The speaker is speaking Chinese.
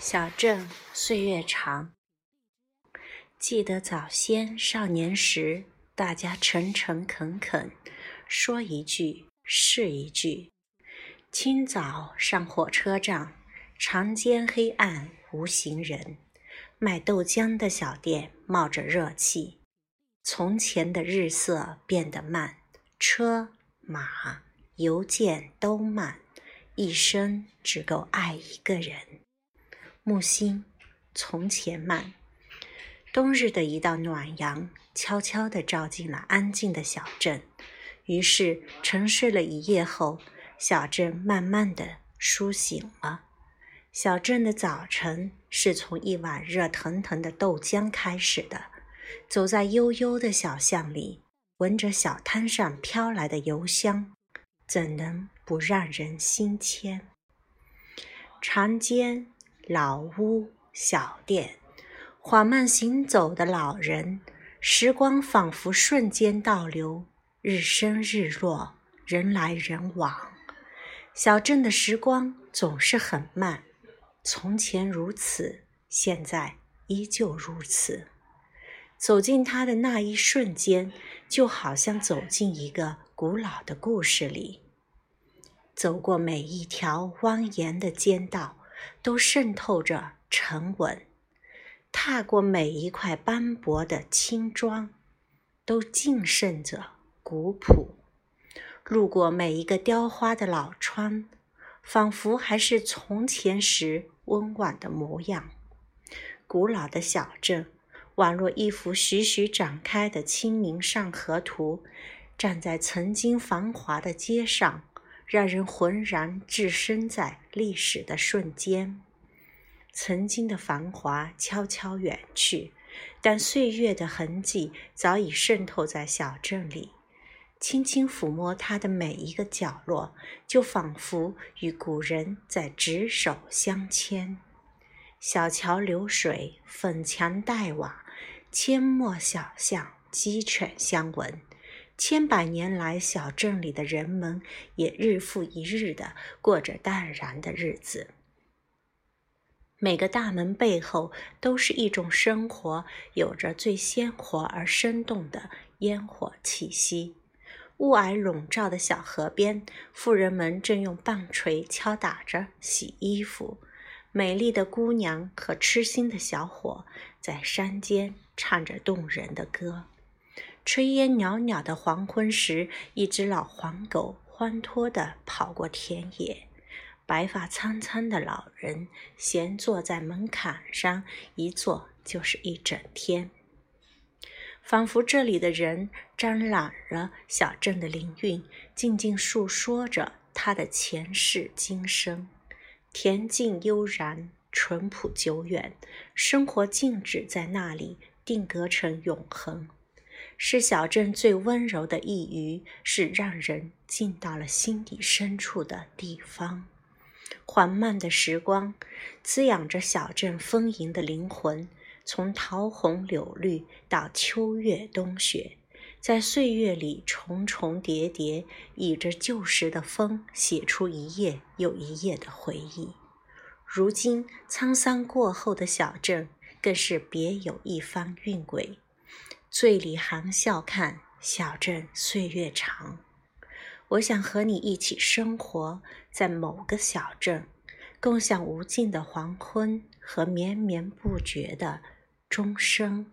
小镇岁月长，记得早先少年时，大家诚诚恳恳，说一句是一句。清早上火车站，长街黑暗无行人，卖豆浆的小店冒着热气。从前的日色变得慢，车马邮件都慢，一生只够爱一个人。木星，从前慢。冬日的一道暖阳，悄悄地照进了安静的小镇。于是，沉睡了一夜后，小镇慢慢地苏醒了。小镇的早晨是从一碗热腾腾的豆浆开始的。走在悠悠的小巷里，闻着小摊上飘来的油香，怎能不让人心牵？长街。老屋、小店，缓慢行走的老人，时光仿佛瞬间倒流，日升日落，人来人往。小镇的时光总是很慢，从前如此，现在依旧如此。走进它的那一瞬间，就好像走进一个古老的故事里，走过每一条蜿蜒的街道。都渗透着沉稳，踏过每一块斑驳的青砖，都浸渗着古朴；路过每一个雕花的老窗，仿佛还是从前时温婉的模样。古老的小镇，宛若一幅徐徐展开的《清明上河图》，站在曾经繁华的街上。让人浑然置身在历史的瞬间，曾经的繁华悄悄远去，但岁月的痕迹早已渗透在小镇里。轻轻抚摸它的每一个角落，就仿佛与古人在执手相牵。小桥流水，粉墙黛瓦，阡陌小巷，鸡犬相闻。千百年来，小镇里的人们也日复一日的过着淡然的日子。每个大门背后都是一种生活，有着最鲜活而生动的烟火气息。雾霭笼罩的小河边，妇人们正用棒槌敲打着洗衣服。美丽的姑娘和痴心的小伙在山间唱着动人的歌。炊烟袅袅的黄昏时，一只老黄狗欢脱地跑过田野。白发苍苍的老人闲坐在门槛上，一坐就是一整天，仿佛这里的人沾染了小镇的灵韵，静静诉说着他的前世今生。恬静悠然，淳朴久远，生活静止在那里，定格成永恒。是小镇最温柔的一隅，是让人进到了心底深处的地方。缓慢的时光滋养着小镇丰盈的灵魂，从桃红柳绿到秋月冬雪，在岁月里重重叠叠，倚着旧时的风，写出一页又一页的回忆。如今沧桑过后的小镇，更是别有一番韵味。醉里含笑看小镇岁月长，我想和你一起生活在某个小镇，共享无尽的黄昏和绵绵不绝的钟声。